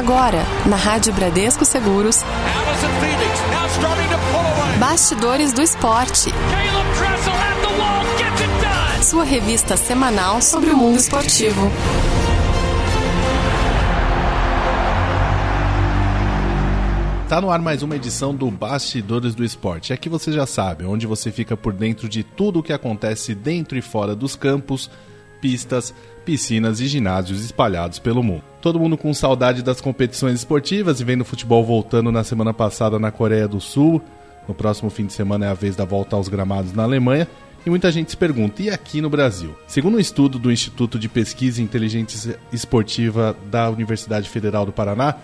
Agora, na Rádio Bradesco Seguros. Bastidores do Esporte. Sua revista semanal sobre o mundo esportivo. Tá no ar mais uma edição do Bastidores do Esporte. Aqui você já sabe, onde você fica por dentro de tudo o que acontece dentro e fora dos campos, pistas, piscinas e ginásios espalhados pelo mundo. Todo mundo com saudade das competições esportivas e vendo o futebol voltando na semana passada na Coreia do Sul. No próximo fim de semana é a vez da volta aos gramados na Alemanha. E muita gente se pergunta, e aqui no Brasil? Segundo um estudo do Instituto de Pesquisa e Inteligência Esportiva da Universidade Federal do Paraná,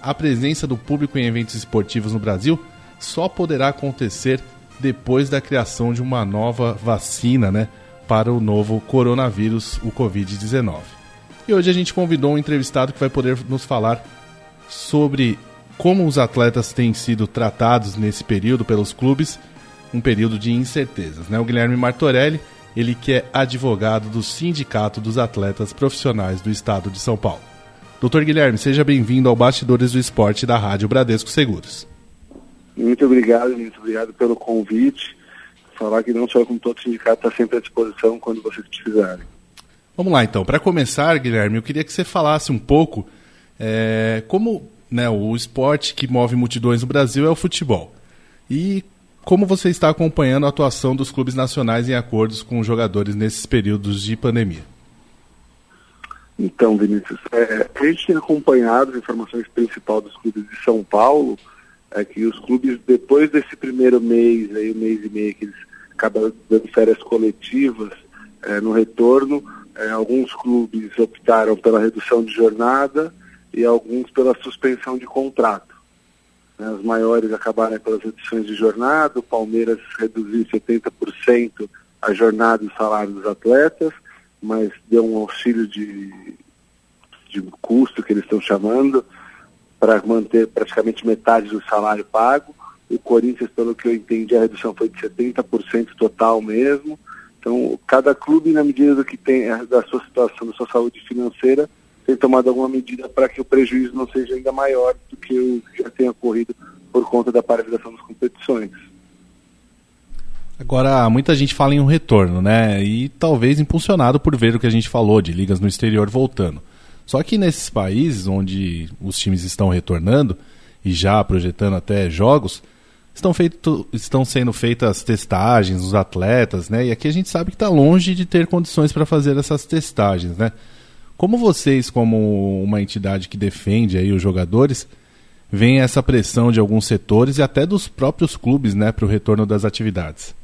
a presença do público em eventos esportivos no Brasil só poderá acontecer depois da criação de uma nova vacina, né? para o novo coronavírus, o Covid-19. E hoje a gente convidou um entrevistado que vai poder nos falar sobre como os atletas têm sido tratados nesse período pelos clubes, um período de incertezas. Né? O Guilherme Martorelli, ele que é advogado do Sindicato dos Atletas Profissionais do Estado de São Paulo. Doutor Guilherme, seja bem-vindo ao Bastidores do Esporte da Rádio Bradesco Seguros. Muito obrigado, muito obrigado pelo convite falar que não só como todo sindicato está sempre à disposição quando vocês precisarem. Vamos lá então. Para começar, Guilherme, eu queria que você falasse um pouco é, como né, o esporte que move multidões no Brasil é o futebol. E como você está acompanhando a atuação dos clubes nacionais em acordos com os jogadores nesses períodos de pandemia? Então, Vinícius, é, a gente tem acompanhado as informações principais dos clubes de São Paulo, é que os clubes, depois desse primeiro mês, aí, um mês e meio que eles acabam dando férias coletivas, é, no retorno, é, alguns clubes optaram pela redução de jornada e alguns pela suspensão de contrato. Né, as maiores acabaram pelas reduções de jornada, o Palmeiras reduziu 70% a jornada e o salário dos atletas, mas deu um auxílio de, de custo que eles estão chamando, para manter praticamente metade do salário pago. O Corinthians, pelo que eu entendi, a redução foi de 70% total mesmo. Então, cada clube, na medida do que tem eh, da sua situação, da sua saúde financeira, tem tomado alguma medida para que o prejuízo não seja ainda maior do que o que já tenha ocorrido por conta da paralisação das competições. Agora, muita gente fala em um retorno, né? E talvez impulsionado por ver o que a gente falou de ligas no exterior voltando. Só que nesses países onde os times estão retornando e já projetando até jogos, estão, feito, estão sendo feitas testagens dos atletas, né? E aqui a gente sabe que está longe de ter condições para fazer essas testagens, né? Como vocês, como uma entidade que defende aí os jogadores, veem essa pressão de alguns setores e até dos próprios clubes, né, para o retorno das atividades?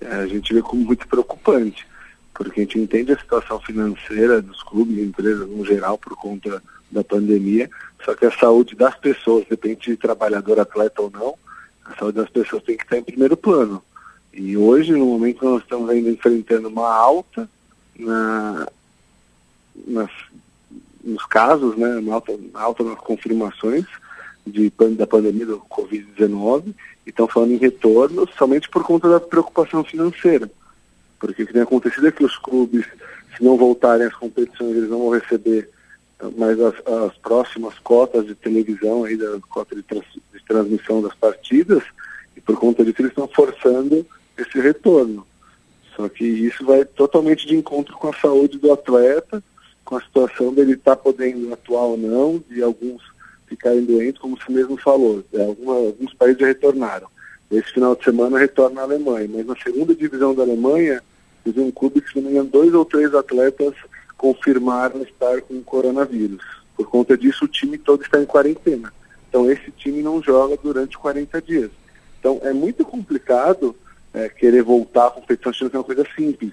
É, a gente vê como muito preocupante porque a gente entende a situação financeira dos clubes e empresas no geral por conta da pandemia, só que a saúde das pessoas, depende de trabalhador, atleta ou não, a saúde das pessoas tem que estar em primeiro plano. E hoje, no momento nós estamos ainda enfrentando uma alta na, nas, nos casos, né, uma alta, alta nas confirmações de, da pandemia do Covid-19, e estão falando em retorno somente por conta da preocupação financeira. Porque o que tem acontecido é que os clubes, se não voltarem às competições, eles não vão receber mais as, as próximas cotas de televisão, aí, da cota de, trans, de transmissão das partidas, e por conta disso eles estão forçando esse retorno. Só que isso vai totalmente de encontro com a saúde do atleta, com a situação dele estar tá podendo atuar ou não, de alguns ficarem doentes, como você mesmo falou. É, alguma, alguns países já retornaram. Esse final de semana retorna a Alemanha, mas na segunda divisão da Alemanha, teve um clube que, se não me engano, dois ou três atletas confirmaram estar com coronavírus. Por conta disso, o time todo está em quarentena. Então, esse time não joga durante 40 dias. Então, é muito complicado é, querer voltar à competição achando que é uma coisa simples.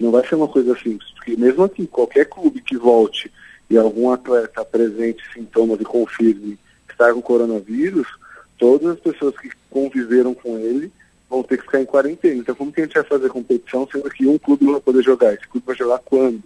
Não vai ser uma coisa simples, porque mesmo aqui, qualquer clube que volte e algum atleta apresente sintomas e confirme estar com coronavírus, todas as pessoas que conviveram com ele vão ter que ficar em quarentena. Então, como que a gente vai fazer competição sendo que um clube não vai poder jogar? Esse clube vai jogar quando?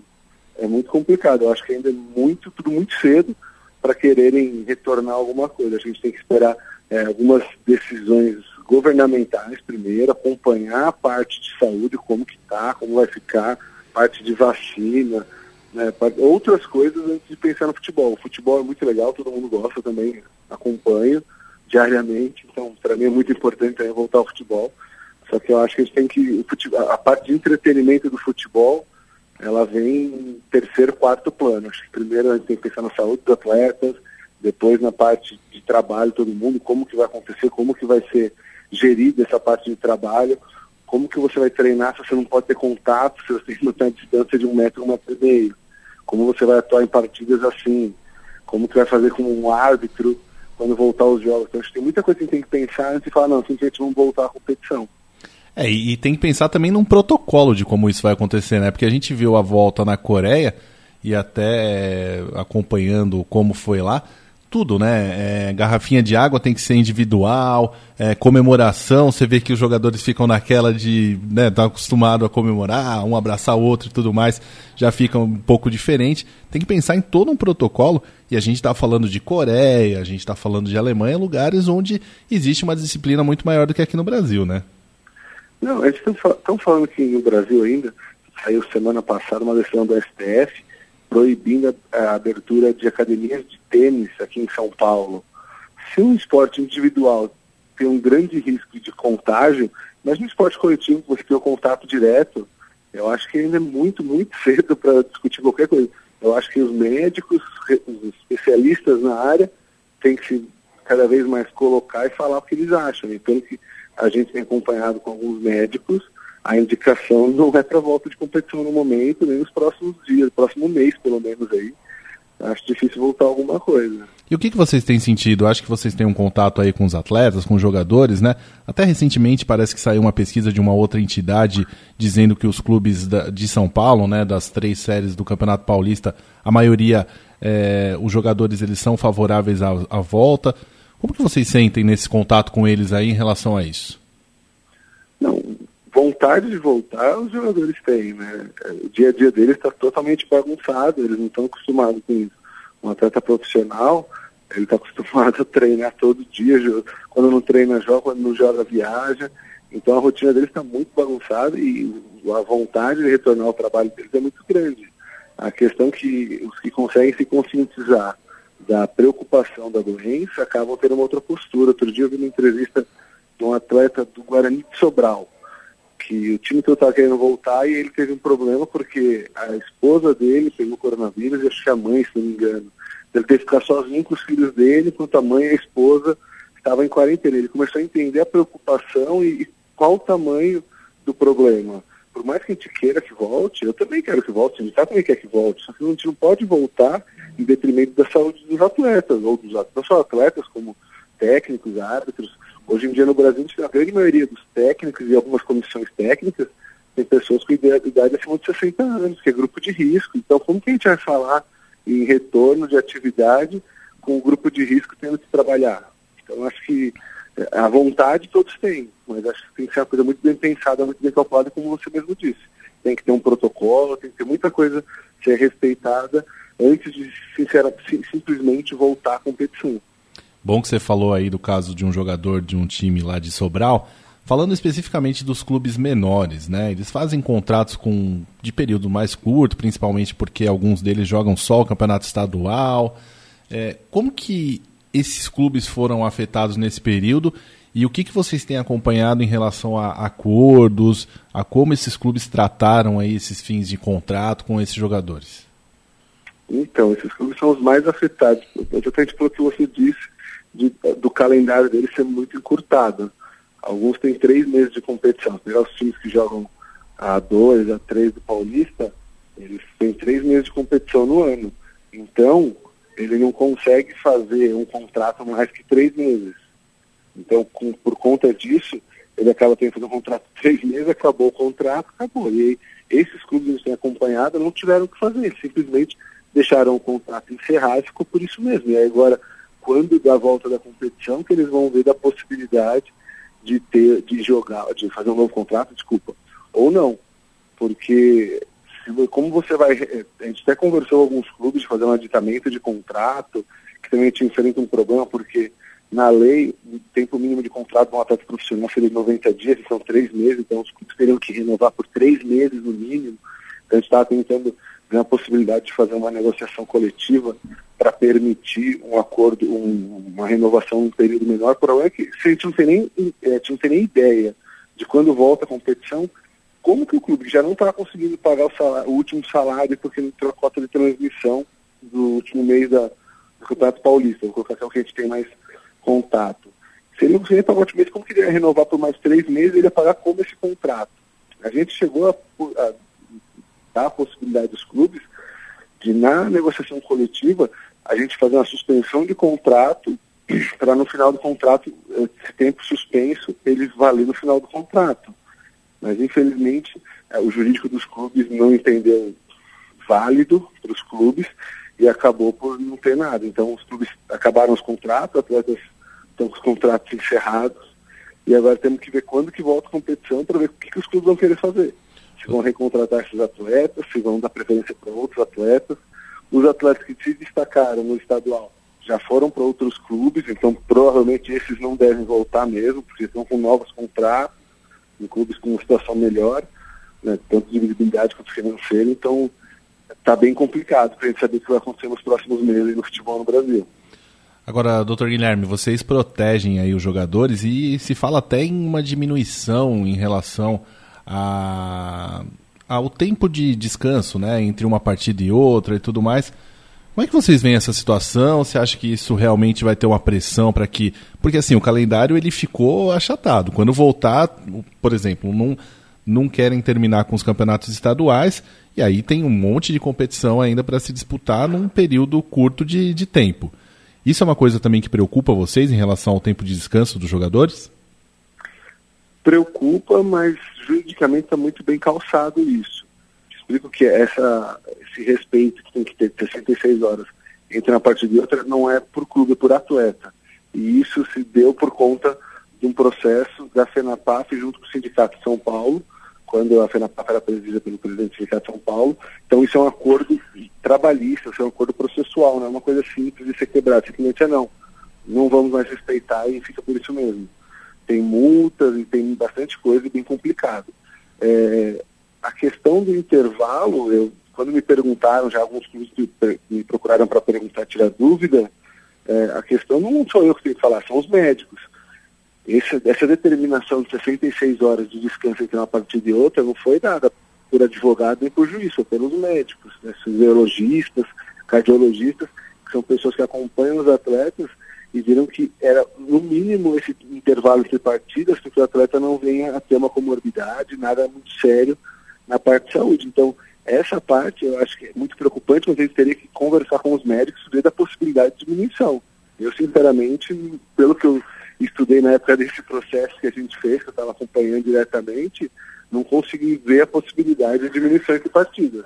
É muito complicado. Eu acho que ainda é muito, tudo muito cedo para quererem retornar alguma coisa. A gente tem que esperar é, algumas decisões governamentais primeiro, acompanhar a parte de saúde, como que está, como vai ficar, parte de vacina, né, outras coisas antes de pensar no futebol. O futebol é muito legal, todo mundo gosta também, acompanho diariamente, então para mim é muito importante voltar ao futebol. Só que eu acho que a gente tem que. a parte de entretenimento do futebol, ela vem em terceiro, quarto plano. Acho que primeiro a gente tem que pensar na saúde dos atletas, depois na parte de trabalho, todo mundo, como que vai acontecer, como que vai ser gerida essa parte de trabalho, como que você vai treinar se você não pode ter contato, se você tem que manter a distância de um metro, um metro e meio, como você vai atuar em partidas assim, como que vai fazer como um árbitro quando voltar os jogos. Então, acho que tem muita coisa que tem que pensar antes de falar, não, simplesmente vamos voltar à competição. É, e, tem que pensar também num protocolo de como isso vai acontecer, né? Porque a gente viu a volta na Coreia e até acompanhando como foi lá, tudo, né? É, garrafinha de água tem que ser individual, é, comemoração, você vê que os jogadores ficam naquela de, né, tá acostumado a comemorar, um abraçar o outro e tudo mais, já fica um pouco diferente. Tem que pensar em todo um protocolo, e a gente está falando de Coreia, a gente está falando de Alemanha, lugares onde existe uma disciplina muito maior do que aqui no Brasil, né? Não, gente está falando que no Brasil ainda, saiu semana passada uma decisão do STF proibindo a, a abertura de academias de tênis aqui em São Paulo. Se um esporte individual tem um grande risco de contágio, mas no esporte coletivo você tem o contato direto, eu acho que ainda é muito, muito cedo para discutir qualquer coisa. Eu acho que os médicos, os especialistas na área, têm que se cada vez mais colocar e falar o que eles acham. E pelo que a gente tem acompanhado com alguns médicos, a indicação não é para volta de competição no momento, nem nos próximos dias, próximo mês pelo menos aí. Acho difícil voltar alguma coisa. E o que, que vocês têm sentido? Acho que vocês têm um contato aí com os atletas, com os jogadores, né? Até recentemente parece que saiu uma pesquisa de uma outra entidade dizendo que os clubes da, de São Paulo, né, das três séries do Campeonato Paulista, a maioria, é, os jogadores eles são favoráveis à, à volta. Como que vocês sentem nesse contato com eles aí em relação a isso? Não, vontade de voltar os jogadores têm, né? O dia a dia deles está totalmente bagunçado, eles não estão acostumados com isso. Um atleta profissional, ele está acostumado a treinar todo dia, quando não treina joga, quando não joga viaja. Então a rotina deles está muito bagunçada e a vontade de retornar ao trabalho deles é muito grande. A questão que os que conseguem se conscientizar da preocupação da doença acabam tendo uma outra postura. Outro dia eu vi uma entrevista de um atleta do Guarani de Sobral, que o time todo estava querendo voltar e ele teve um problema porque a esposa dele pegou coronavírus e acho que a mãe, se não me engano. Ele teve que ficar sozinho com os filhos dele, enquanto a mãe e a esposa estavam em quarentena. Ele começou a entender a preocupação e, e qual o tamanho do problema. Por mais que a gente queira que volte, eu também quero que volte, a gente também quer que volte, só que a gente não pode voltar em detrimento da saúde dos atletas, ou dos não só atletas, como técnicos, árbitros. Hoje em dia no Brasil, a grande maioria dos técnicos e algumas comissões técnicas tem pessoas com idade acima de 60 anos, que é grupo de risco. Então, como que a gente vai falar em retorno de atividade com o grupo de risco tendo que trabalhar? Então, acho que eh, a vontade todos têm, mas acho que tem que ser uma coisa muito bem pensada, muito bem calculada, como você mesmo disse. Tem que ter um protocolo, tem que ter muita coisa ser respeitada antes de simplesmente voltar à competição. Bom que você falou aí do caso de um jogador de um time lá de Sobral. Falando especificamente dos clubes menores, né? Eles fazem contratos com de período mais curto, principalmente porque alguns deles jogam só o campeonato estadual. É, como que esses clubes foram afetados nesse período e o que, que vocês têm acompanhado em relação a acordos, a como esses clubes trataram aí esses fins de contrato com esses jogadores? Então, esses clubes são os mais afetados, exatamente pelo que você disse, de, do calendário deles ser muito encurtado. Alguns têm três meses de competição. Se os times que jogam a dois, a três do Paulista, eles têm três meses de competição no ano. Então, ele não consegue fazer um contrato mais que três meses. Então, com, por conta disso, ele acaba tendo um contrato de três meses, acabou o contrato, acabou. E aí, esses clubes que a gente tem acompanhado não tiveram o que fazer, simplesmente deixaram o contrato encerrar e ficou por isso mesmo. E agora, quando da volta da competição, que eles vão ver da possibilidade de ter, de jogar, de fazer um novo contrato, desculpa, ou não. Porque se, como você vai. A gente até conversou com alguns clubes de fazer um aditamento de contrato, que também te enfrenta um problema, porque na lei, o tempo mínimo de contrato de um atleta profissional seria 90 dias, são três meses, então os clubes teriam que renovar por três meses no mínimo. Então a gente estava tentando a possibilidade de fazer uma negociação coletiva para permitir um acordo, um, uma renovação um período menor. Problema é que a gente não tem nem, é, não tem nem ideia de quando volta a competição, como que o clube já não está conseguindo pagar o, salário, o, último salário porque não entrou a cota de transmissão do último mês da, do Campeonato Paulista, vou colocar que é o que a gente tem mais contato. Se ele não conseguir pagar o último mês, como que ele ia renovar por mais três meses, ele ia pagar como esse contrato? A gente chegou a, a dar a possibilidade dos clubes de, na negociação coletiva, a gente fazer uma suspensão de contrato para no final do contrato, esse tempo suspenso, ele valer no final do contrato. Mas, infelizmente, é, o jurídico dos clubes não entendeu válido para os clubes e acabou por não ter nada. Então, os clubes acabaram os contratos, atletas estão com os contratos encerrados e agora temos que ver quando que volta a competição para ver o que, que os clubes vão querer fazer se vão recontratar esses atletas, se vão dar preferência para outros atletas. Os atletas que se destacaram no estadual já foram para outros clubes, então provavelmente esses não devem voltar mesmo, porque estão com novos contratos, em clubes com uma situação melhor, né, tanto de visibilidade quanto financeira, então está bem complicado para a gente saber o que vai acontecer nos próximos meses no futebol no Brasil. Agora, doutor Guilherme, vocês protegem aí os jogadores e se fala até em uma diminuição em relação a, ao tempo de descanso, né, entre uma partida e outra e tudo mais. Como é que vocês veem essa situação? Você acha que isso realmente vai ter uma pressão para que, porque assim o calendário ele ficou achatado. Quando voltar, por exemplo, não não querem terminar com os campeonatos estaduais e aí tem um monte de competição ainda para se disputar num período curto de, de tempo. Isso é uma coisa também que preocupa vocês em relação ao tempo de descanso dos jogadores? Preocupa, mas juridicamente está muito bem calçado isso. Explico que essa, esse respeito que tem que ter 66 horas entre uma partida e outra não é por clube, é por atleta. E isso se deu por conta de um processo da FENAPAF junto com o Sindicato de São Paulo, quando a FENAPAF era presidida pelo presidente do Sindicato de São Paulo. Então isso é um acordo trabalhista, isso é um acordo processual, não é uma coisa simples de ser quebrado. Simplesmente é não. Não vamos mais respeitar e fica por isso mesmo tem multas e tem bastante coisa bem complicado. É, a questão do intervalo, eu, quando me perguntaram, já alguns clubes me procuraram para perguntar, tirar dúvida, é, a questão não sou eu que tenho que falar, são os médicos. Esse, essa determinação de 66 horas de descanso entre uma partida e outra não foi dada por advogado nem por juiz, foi pelos médicos, né, fisiologistas, cardiologistas, que são pessoas que acompanham os atletas e viram que era no mínimo esse intervalo entre partidas para que o atleta não venha a ter uma comorbidade, nada muito sério na parte de saúde. Então, essa parte eu acho que é muito preocupante, mas a gente teria que conversar com os médicos sobre a possibilidade de diminuição. Eu, sinceramente, pelo que eu estudei na época desse processo que a gente fez, que eu estava acompanhando diretamente, não consegui ver a possibilidade de diminuição entre partidas.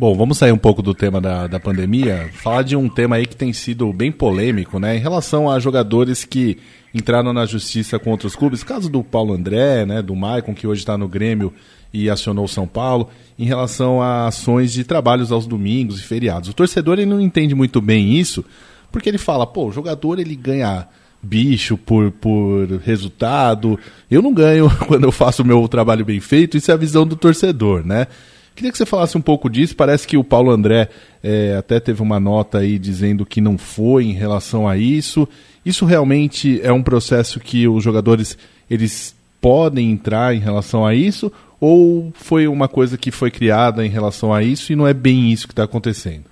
Bom, vamos sair um pouco do tema da, da pandemia, falar de um tema aí que tem sido bem polêmico, né? Em relação a jogadores que entraram na justiça com outros clubes, caso do Paulo André, né, do Maicon, que hoje está no Grêmio e acionou o São Paulo, em relação a ações de trabalhos aos domingos e feriados. O torcedor ele não entende muito bem isso, porque ele fala, pô, o jogador ele ganha bicho por, por resultado, eu não ganho quando eu faço o meu trabalho bem feito, isso é a visão do torcedor, né? Queria que você falasse um pouco disso. Parece que o Paulo André é, até teve uma nota aí dizendo que não foi em relação a isso. Isso realmente é um processo que os jogadores eles podem entrar em relação a isso? Ou foi uma coisa que foi criada em relação a isso e não é bem isso que está acontecendo?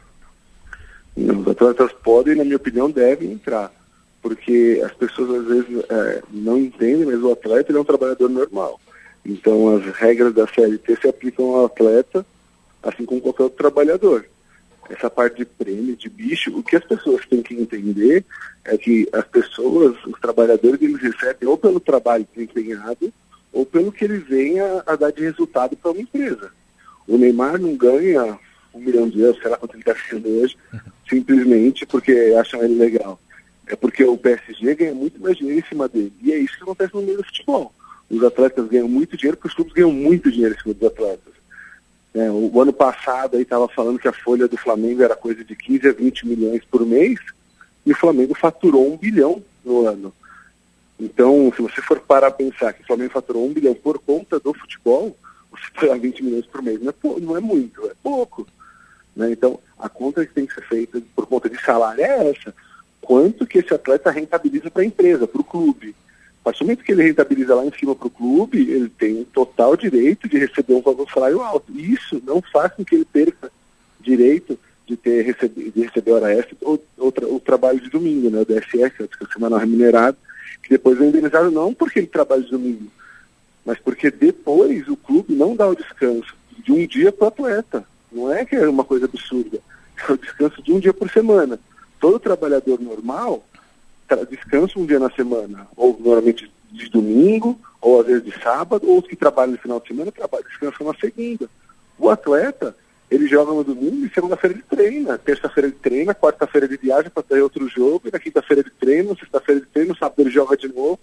Os atletas podem, na minha opinião, devem entrar. Porque as pessoas às vezes é, não entendem, mas o atleta é um trabalhador normal. Então as regras da CLT se aplicam ao atleta, assim como qualquer outro trabalhador. Essa parte de prêmio, de bicho, o que as pessoas têm que entender é que as pessoas, os trabalhadores, eles recebem ou pelo trabalho desempenhado ou pelo que eles vêm a, a dar de resultado para uma empresa. O Neymar não ganha um milhão de euros, sei lá quanto ele está sendo hoje, simplesmente porque acham ele legal. É porque o PSG ganha muito mais dinheiro em cima dele. E é isso que acontece no meio do futebol os atletas ganham muito dinheiro, porque os clubes ganham muito dinheiro em cima dos atletas. É, o, o, ano passado aí estava falando que a folha do Flamengo era coisa de 15 a 20 milhões por mês, e o Flamengo faturou um bilhão no ano. Então, se você for parar a pensar que o Flamengo faturou um bilhão por conta do futebol, você pagar 20 milhões por mês não é, não é muito, é pouco. Né? Então, a conta que tem que ser feita por conta de salário é essa. Quanto que esse atleta rentabiliza para a empresa, para o clube. Do momento que ele rentabiliza lá em cima para o clube, ele tem total direito de receber um valor salário alto. Isso não faz com que ele perca direito de ter receber, de receber hora extra ou, ou tra, o trabalho de domingo, né? O DSS, que é o semanal remunerado, que depois é indenizado não porque ele trabalha de domingo, mas porque depois o clube não dá o descanso de um dia para o atleta. Não é que é uma coisa absurda. É o descanso de um dia por semana. Todo trabalhador normal descansa um dia na semana, ou normalmente de domingo, ou às vezes de sábado, ou os que trabalham no final de semana trabalham, descansam na segunda. O atleta, ele joga no domingo e segunda-feira ele treina. Terça-feira ele treina, quarta-feira ele viaja para ter outro jogo, e na quinta-feira ele treina, sexta-feira ele treina, sábado ele joga de novo.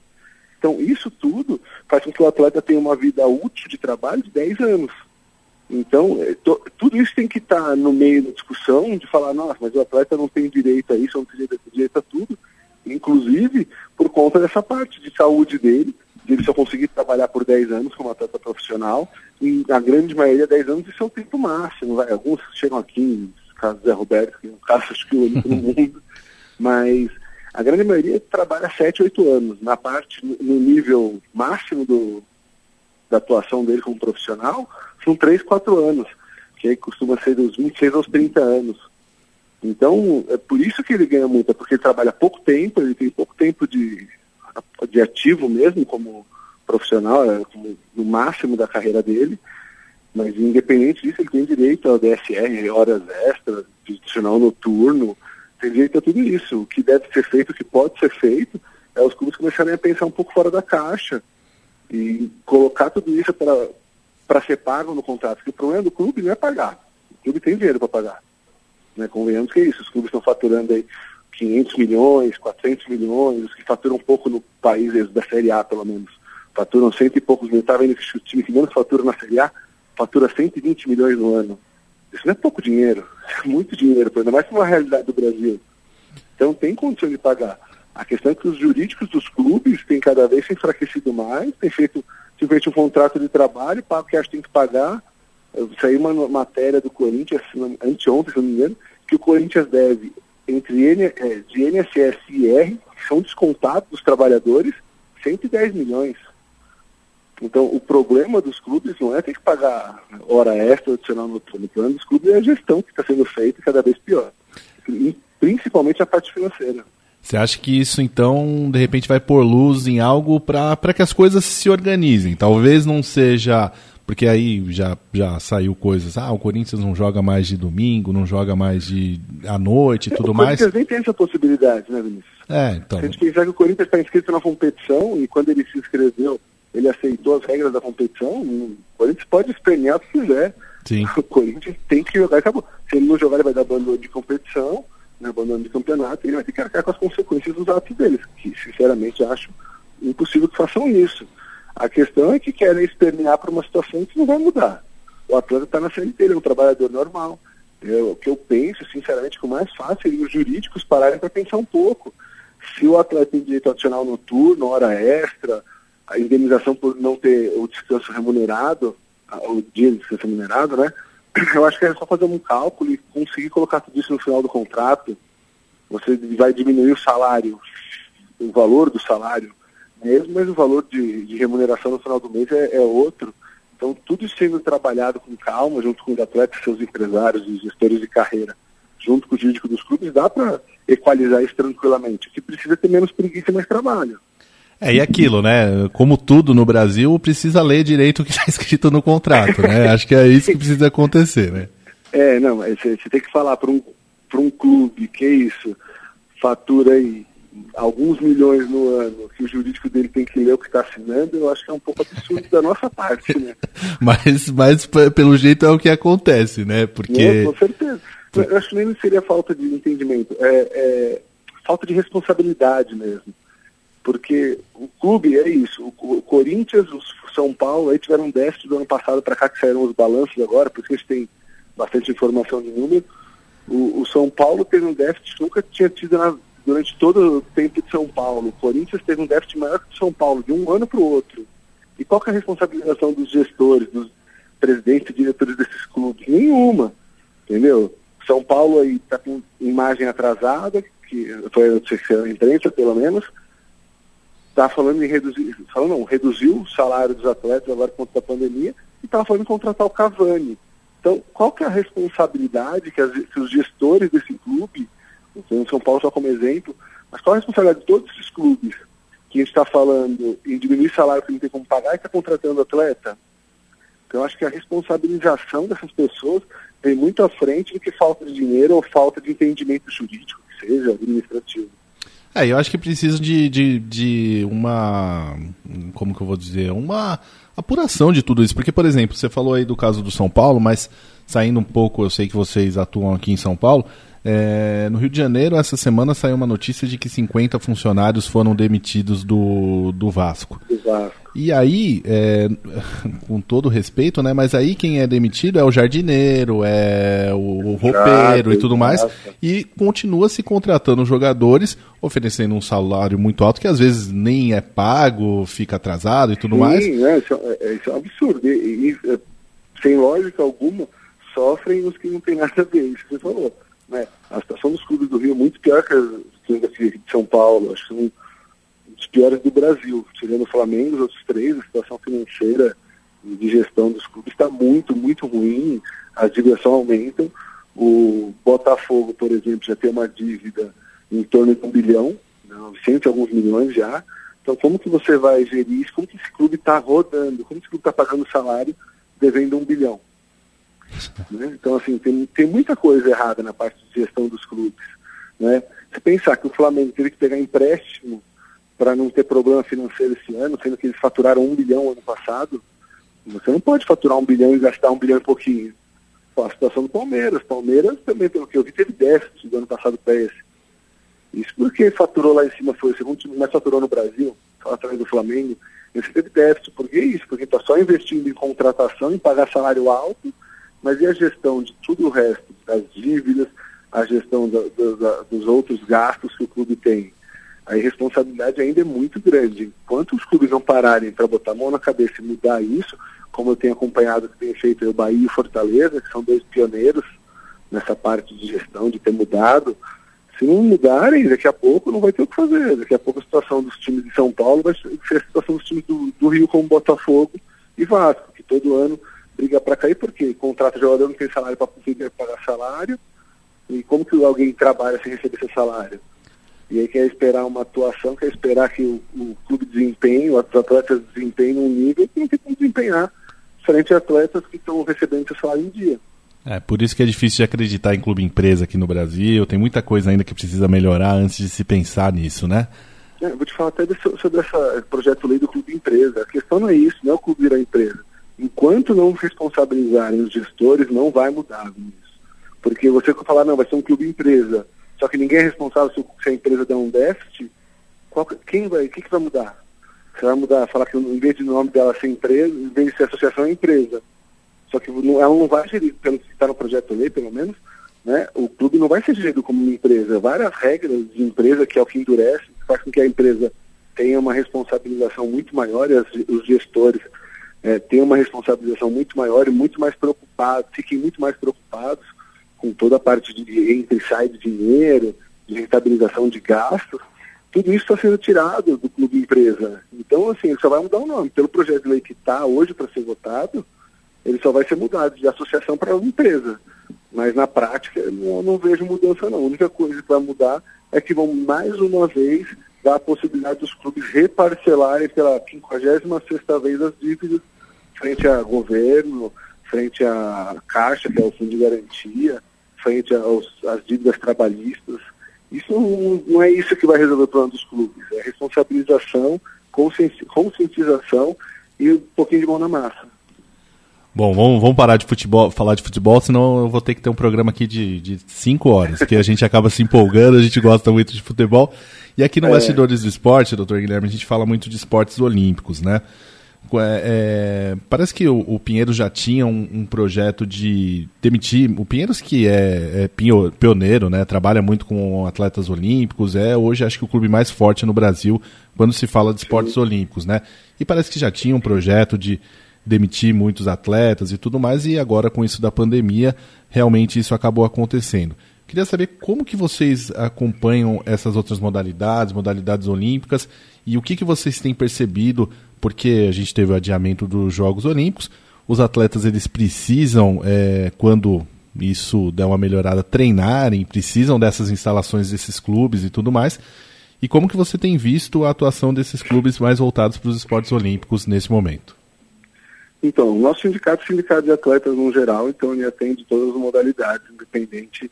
Então, isso tudo faz com que o atleta tenha uma vida útil de trabalho de 10 anos. Então, é, tudo isso tem que estar tá no meio da discussão de falar, nossa, mas o atleta não tem direito a isso, não tem direito a tudo, inclusive por conta dessa parte de saúde dele, de ele só conseguir trabalhar por 10 anos como atleta profissional, e a grande maioria 10 anos isso é o tempo máximo, vai. alguns chegam aqui, caso Zé Roberto, que é um caso acho que único no mundo, mas a grande maioria trabalha 7, 8 anos, na parte, no nível máximo do, da atuação dele como profissional, são 3, 4 anos, que aí costuma ser dos 26 aos 30 anos. Então, é por isso que ele ganha muito, é porque ele trabalha pouco tempo, ele tem pouco tempo de, de ativo mesmo como profissional, é como no máximo da carreira dele, mas independente disso, ele tem direito ao DSR, horas extras, adicional noturno, tem direito a tudo isso. O que deve ser feito, o que pode ser feito, é os clubes começarem a pensar um pouco fora da caixa e colocar tudo isso para ser pago no contrato. Porque o problema do clube não é pagar. O clube tem dinheiro para pagar. Né? Convenhamos que é isso. Os clubes estão faturando aí 500 milhões, 400 milhões, os que faturam um pouco no país da Série A, pelo menos. Faturam cento e poucos milhões. Estava vendo que o time que menos fatura na Série A fatura 120 milhões no ano. Isso não é pouco dinheiro, é muito dinheiro, ainda mais para uma realidade do Brasil. Então tem condição de pagar. A questão é que os jurídicos dos clubes têm cada vez se enfraquecido mais, têm feito simplesmente um contrato de trabalho, paga o que acha que tem que pagar. Saiu uma matéria do Corinthians, anteontem, se não me engano, que o Corinthians deve, entre N, é, de INSS e IR, são descontados dos trabalhadores, 110 milhões. Então, o problema dos clubes não é ter que pagar hora extra adicional no plano. O problema dos clubes é a gestão que está sendo feita cada vez pior. Principalmente a parte financeira. Você acha que isso então, de repente, vai pôr luz em algo para que as coisas se organizem? Talvez não seja. Porque aí já, já saiu coisas, ah, o Corinthians não joga mais de domingo, não joga mais de à noite e é, tudo mais. O Corinthians nem tem essa possibilidade, né, Vinícius? É, então. Se a gente pensar que o Corinthians está inscrito na competição e quando ele se inscreveu, ele aceitou as regras da competição, o Corinthians pode espernear se quiser. Sim. O Corinthians tem que jogar e acabou. Se ele não jogar, ele vai dar abandono de competição né, abandono de campeonato, ele vai ter que arcar com as consequências dos atos deles, que sinceramente acho impossível que façam isso. A questão é que querem espernear para uma situação que não vai mudar. O atleta está na frente dele, é um trabalhador normal. Eu, o que eu penso, sinceramente, que o mais fácil é os jurídicos pararem para pensar um pouco. Se o atleta tem direito adicional noturno, hora extra, a indenização por não ter o descanso remunerado, o dia de descanso remunerado, né? eu acho que é só fazer um cálculo e conseguir colocar tudo isso no final do contrato. Você vai diminuir o salário, o valor do salário mesmo, mas o valor de, de remuneração no final do mês é, é, outro. Então, tudo sendo trabalhado com calma, junto com os atletas, seus empresários e gestores de carreira, junto com o jurídico dos clubes, dá para equalizar isso tranquilamente. O que precisa ter menos preguiça e mais trabalho. É, e aquilo, né? Como tudo no Brasil, precisa ler direito o que está escrito no contrato, né? Acho que é isso que precisa acontecer, né? É, não, você, tem que falar para um, um clube que é isso, fatura aí alguns milhões no ano, que o jurídico dele tem que ler o que está assinando, eu acho que é um pouco absurdo da nossa parte, né? mas, mas pelo jeito é o que acontece, né? Porque... É, com certeza. Eu acho que nem seria falta de entendimento, é, é falta de responsabilidade mesmo porque o clube é isso. O, Corinthians, o São Paulo, aí tiveram um déficit do ano passado para cá que saíram os balanços agora, porque a gente tem bastante informação de número. O, o, São Paulo teve um déficit que nunca tinha tido na, durante todo o tempo de São Paulo. O Corinthians teve um déficit maior que o São Paulo, de um ano para o outro. E qual é a responsabilização dos gestores, dos, presidentes e diretores desses clubes? Nenhuma, entendeu? São Paulo aí está com imagem atrasada, que foi a notícia imprensa, pelo menos, está falando em reduzir, falando não, reduziu o salário dos atletas agora por conta da pandemia e estava falando em contratar o Cavani. Então, qual que é a responsabilidade que, as, que os gestores desse clube, o São Paulo só como exemplo, mas qual a responsabilidade de todos esses clubes que a gente está falando em diminuir salário que não tem como pagar e está contratando atleta? Então, acho que a responsabilização dessas pessoas vem muito à frente do que falta de dinheiro ou falta de entendimento jurídico, que seja administrativo. É, eu acho que precisa de, de, de uma. Como que eu vou dizer? Uma apuração de tudo isso. Porque, por exemplo, você falou aí do caso do São Paulo, mas saindo um pouco, eu sei que vocês atuam aqui em São Paulo. É, no Rio de Janeiro, essa semana saiu uma notícia de que 50 funcionários foram demitidos do, do Vasco. Do Vasco. E aí, é, com todo respeito, né? Mas aí quem é demitido é o jardineiro, é o, o roupeiro e tudo mais. E continua se contratando jogadores, oferecendo um salário muito alto, que às vezes nem é pago, fica atrasado e tudo Sim, mais. É, isso, é, isso é um absurdo. E, e, é, sem lógica alguma, sofrem os que não tem nada a ver, isso que você falou. Né? A situação dos clubes do Rio é muito pior que a de São Paulo. Acho que são dos piores do Brasil. Tirando o Flamengo, os outros três, a situação financeira e de gestão dos clubes está muito, muito ruim. As dívidas só aumentam. O Botafogo, por exemplo, já tem uma dívida em torno de um bilhão, não, cento e alguns milhões já. Então, como que você vai gerir isso? Como que esse clube está rodando? Como que esse clube está pagando salário devendo um bilhão? Né? Então, assim, tem, tem muita coisa errada na parte de gestão dos clubes. Né? Se pensar que o Flamengo teve que pegar empréstimo para não ter problema financeiro esse ano, sendo que eles faturaram um bilhão ano passado, você não pode faturar um bilhão e gastar um bilhão e pouquinho. A situação do Palmeiras. Palmeiras também, pelo que eu vi, teve déficit do ano passado para esse. Isso porque faturou lá em cima, foi o segundo time mais faturou no Brasil, atrás do Flamengo. Esse teve déficit. Por que isso? Porque está só investindo em contratação, em pagar salário alto, mas e a gestão de tudo o resto, das dívidas, a gestão da, da, dos outros gastos que o clube tem? A irresponsabilidade ainda é muito grande. Enquanto os clubes não pararem para botar a mão na cabeça e mudar isso, como eu tenho acompanhado que tem feito o Bahia e Fortaleza, que são dois pioneiros nessa parte de gestão, de ter mudado, se não mudarem, daqui a pouco não vai ter o que fazer. Daqui a pouco a situação dos times de São Paulo vai ser a situação dos times do, do Rio como Botafogo e Vasco, que todo ano briga para cair, porque contrata jogador, não tem salário para pagar salário, e como que alguém trabalha sem receber esse salário? E aí quer esperar uma atuação, quer esperar que o, o clube desempenhe, os atletas desempenhem num nível que não tem como desempenhar frente a atletas que estão recebendo esse salário em dia. É, por isso que é difícil de acreditar em clube empresa aqui no Brasil. Tem muita coisa ainda que precisa melhorar antes de se pensar nisso, né? É, vou te falar até sobre esse projeto lei do clube empresa. A questão não é isso, não é o clube virar empresa. Enquanto não responsabilizarem os gestores, não vai mudar isso. Porque você falar, não, vai ser um clube empresa, só que ninguém é responsável se a empresa der um déficit, qual, quem vai, o que, que vai mudar? Você vai mudar, falar que em vez de nome dela ser empresa, em vez de ser associação, é empresa. Só que não, ela não vai gerir, pelo que está no projeto lei, pelo menos, né, o clube não vai ser gerido como uma empresa. Várias regras de empresa, que é o que endurece, faz com que a empresa tenha uma responsabilização muito maior e as, os gestores é, tenham uma responsabilização muito maior e muito mais preocupados, fiquem muito mais preocupados com toda a parte de entra e sai de dinheiro, de rentabilização de gastos, tudo isso está sendo tirado do clube empresa. Então, assim, ele só vai mudar o nome. Pelo projeto de lei que está hoje para ser votado, ele só vai ser mudado de associação para empresa. Mas na prática, eu não, vejo mudança não. A única coisa que vai mudar é que vão mais uma vez dar a possibilidade dos clubes reparcelarem pela 56ª vez as dívidas frente a governo, frente à Caixa, que é o Fundo de Garantia, frente aos, às dívidas trabalhistas. Isso não, não, é isso que vai resolver o problema dos clubes, é responsabilização, conscientização e um pouquinho de mão na massa. Bom, vamos, vamos parar de futebol, falar de futebol, senão eu vou ter que ter um programa aqui de, de cinco horas, que a gente acaba se empolgando, a gente gosta muito de futebol. E aqui no é. Bastidores do Esporte, doutor Guilherme, a gente fala muito de esportes olímpicos, né? É, é, parece que o, o, Pinheiro já tinha um, um, projeto de demitir. O Pinheiros, que é, é, pioneiro, né, trabalha muito com atletas olímpicos, é hoje acho que o clube mais forte no Brasil quando se fala de esportes olímpicos. Né? E parece que já tinha um projeto de demitir muitos atletas e tudo mais, e agora com isso da pandemia, realmente isso acabou acontecendo. Queria saber como que vocês acompanham essas outras modalidades, modalidades olímpicas, e o que, que vocês têm percebido, porque a gente teve o adiamento dos Jogos Olímpicos, os atletas eles precisam, é, quando isso der uma melhorada, treinarem, precisam dessas instalações desses clubes e tudo mais. E como que você tem visto a atuação desses clubes mais voltados para os esportes olímpicos nesse momento? Então, o nosso sindicato é sindicato de atletas no geral, então ele atende todas as modalidades, independente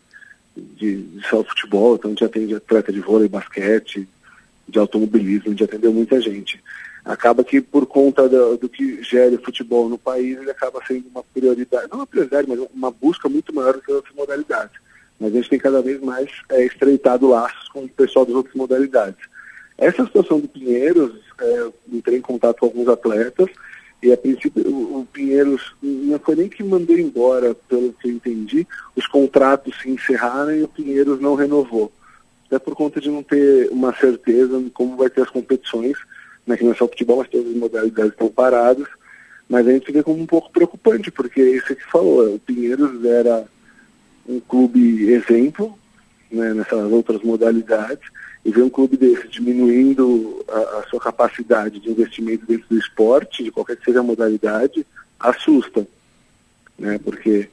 de, de só futebol, então a gente atende atleta de vôlei, basquete, de automobilismo, a gente atendeu muita gente. Acaba que por conta do, do que gera o futebol no país, ele acaba sendo uma prioridade, não uma prioridade, mas uma busca muito maior do que outras modalidades. Mas a gente tem cada vez mais é, estreitado laços com o pessoal das outras modalidades. Essa situação do Pinheiros, é, entrei em contato com alguns atletas, e a princípio o, o Pinheiros não foi nem que mandou embora, pelo que eu entendi, os contratos se encerraram e o Pinheiros não renovou. Até por conta de não ter uma certeza de como vai ter as competições, que não é só futebol, mas todas as modalidades estão paradas. Mas a gente vê como um pouco preocupante, porque é isso que falou, o Pinheiros era um clube exemplo né, nessas outras modalidades, e ver um clube desse diminuindo a, a, sua capacidade de investimento dentro do esporte, de qualquer que seja a modalidade, assusta. Né? Porque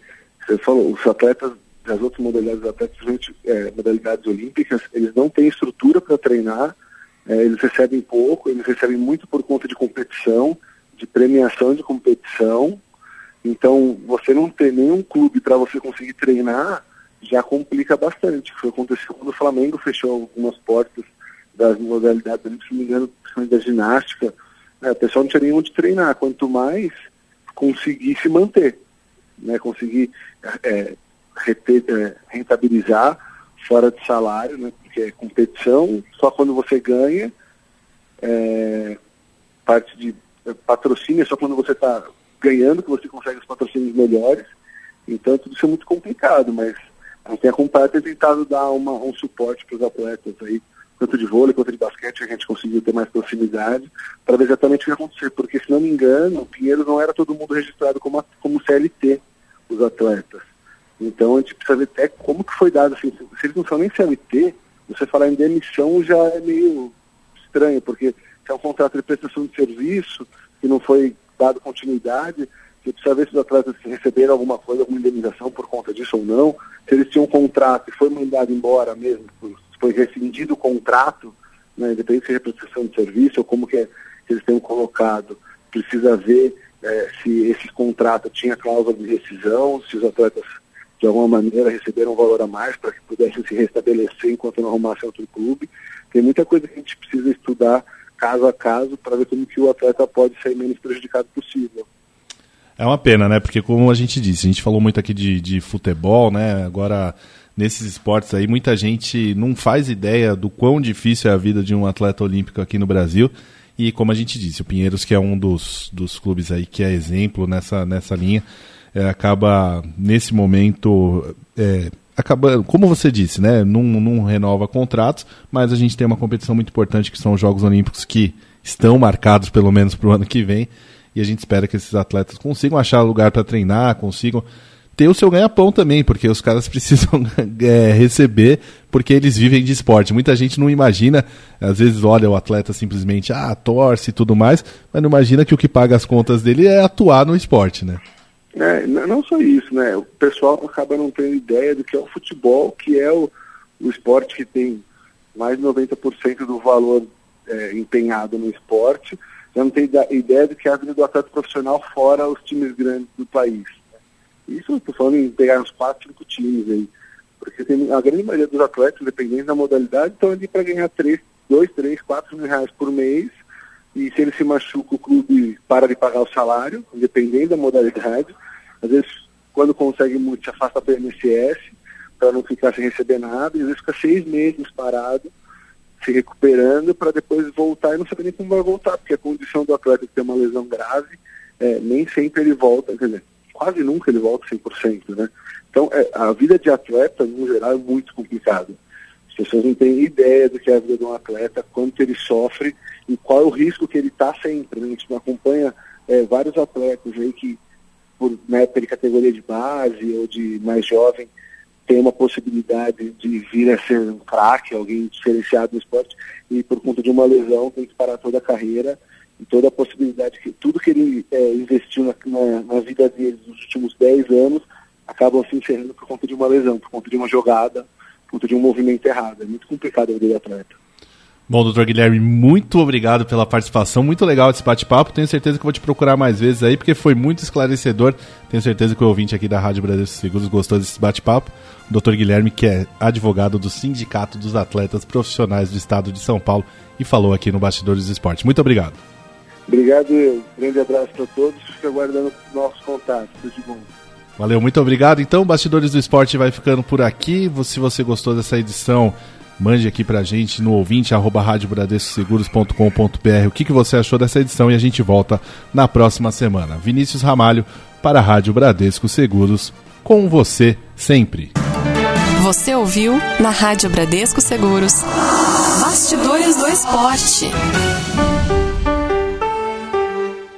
você falou, os atletas das outras modalidades, atletas, é, modalidades olímpicas, eles não têm estrutura para treinar, é, eles recebem pouco, eles recebem muito por conta de competição, de premiação de competição. Então, você não ter nenhum clube para você conseguir treinar, já complica bastante. Foi aconteceu quando o Flamengo fechou algumas portas das modalidades, se não me engano, principalmente da ginástica. Né, o pessoal não tinha nem onde treinar, quanto mais conseguir se manter, né, conseguir é, reter, é, rentabilizar fora de salário, né, porque é competição, só quando você ganha, é, parte de é, patrocínio, é só quando você está ganhando que você consegue os patrocínios melhores. Então tudo isso é muito complicado, mas a gente tem acompanhado e tentado dar uma, um suporte para os atletas aí, tanto de vôlei quanto de basquete, a gente conseguiu ter mais proximidade, para ver exatamente o que acontecer. Porque, se não me engano, o Pinheiro não era todo mundo registrado como, como CLT, os atletas. Então a gente precisa ver até como que foi dado, assim, se eles não são nem CLT, você falar em demissão já é meio estranho, porque se é um contrato de prestação de serviço que não foi dado continuidade, você precisa ver se os atletas receberam alguma coisa, alguma indenização por conta disso ou não, se eles tinham um contrato e foi mandado embora mesmo, foi rescindido o contrato, né, independente se é prestação de serviço ou como que, é, que eles tenham colocado, precisa ver é, se esse contrato tinha cláusula de rescisão, se os atletas de alguma maneira receberam um valor a mais para que pudessem se restabelecer enquanto não arrumassem outro clube. Tem muita coisa que a gente precisa estudar caso a caso para ver como que o atleta pode sair menos prejudicado possível. É uma pena, né? Porque como a gente disse, a gente falou muito aqui de, de futebol, né? Agora, nesses esportes aí, muita gente não faz ideia do quão difícil é a vida de um atleta olímpico aqui no Brasil. E como a gente disse, o Pinheiros, que é um dos, dos clubes aí que é exemplo nessa, nessa linha, é, acaba, nesse momento, é, acabando, como você disse, né? Não, não renova contratos, mas a gente tem uma competição muito importante que são os Jogos Olímpicos que estão marcados pelo menos para o ano que vem e a gente espera que esses atletas consigam achar lugar para treinar, consigam ter o seu ganha-pão também, porque os caras precisam é, receber, porque eles vivem de esporte. Muita gente não imagina, às vezes olha o atleta simplesmente, ah, torce e tudo mais, mas não imagina que o que paga as contas dele é atuar no esporte, né? É, não só isso, né? O pessoal acaba não tendo ideia do que é o futebol, que é o, o esporte que tem mais de 90% do valor é, empenhado no esporte já não tem ideia do que é a vida do atleta profissional fora os times grandes do país. Isso estou falando em pegar uns quatro, cinco times aí. Porque tem, a grande maioria dos atletas, dependendo da modalidade, estão ali para ganhar 3, 2, 3, 4 mil reais por mês. E se ele se machuca, o clube para de pagar o salário, dependendo da modalidade. Às vezes, quando consegue muito, se afasta para o INSS, para não ficar sem receber nada, e às vezes fica seis meses parado se recuperando para depois voltar e não saber nem como vai voltar, porque a condição do atleta que tem uma lesão grave, é, nem sempre ele volta, quer dizer, quase nunca ele volta 100%, né? Então, é, a vida de atleta, no geral, é muito complicada. As pessoas não têm ideia do que é a vida de um atleta, quanto ele sofre e qual é o risco que ele está sempre. Né? A gente acompanha é, vários atletas aí que, por época de categoria de base ou de mais jovem, tem uma possibilidade de vir a ser um craque, alguém diferenciado no esporte, e por conta de uma lesão tem que parar toda a carreira e toda a possibilidade que tudo que ele é, investiu na, na, na, vida dele nos últimos 10 anos acabam se encerrando por conta de uma lesão, por conta de uma jogada, conta de um movimento errado. É muito complicado a vida do atleta. Bom, doutor Guilherme, muito obrigado pela participação. Muito legal esse bate-papo. Tenho certeza que vou te procurar mais vezes aí, porque foi muito esclarecedor. Tenho certeza que o ouvinte aqui da Rádio Bradesco Seguros gostou desse bate-papo. O doutor Guilherme, que é advogado do Sindicato dos Atletas Profissionais do Estado de São Paulo e falou aqui no Bastidores do Esporte. Muito obrigado. Obrigado, eu. Grande abraço para todos. Fico aguardando nossos contatos. Tudo de bom. Valeu, muito obrigado. Então, Bastidores do Esporte vai ficando por aqui. Se você gostou dessa edição Mande aqui pra gente no ouvinte, arroba radiobradescoseguros.com.br o que, que você achou dessa edição e a gente volta na próxima semana. Vinícius Ramalho para a Rádio Bradesco Seguros, com você sempre. Você ouviu na Rádio Bradesco Seguros. Bastidores do Esporte.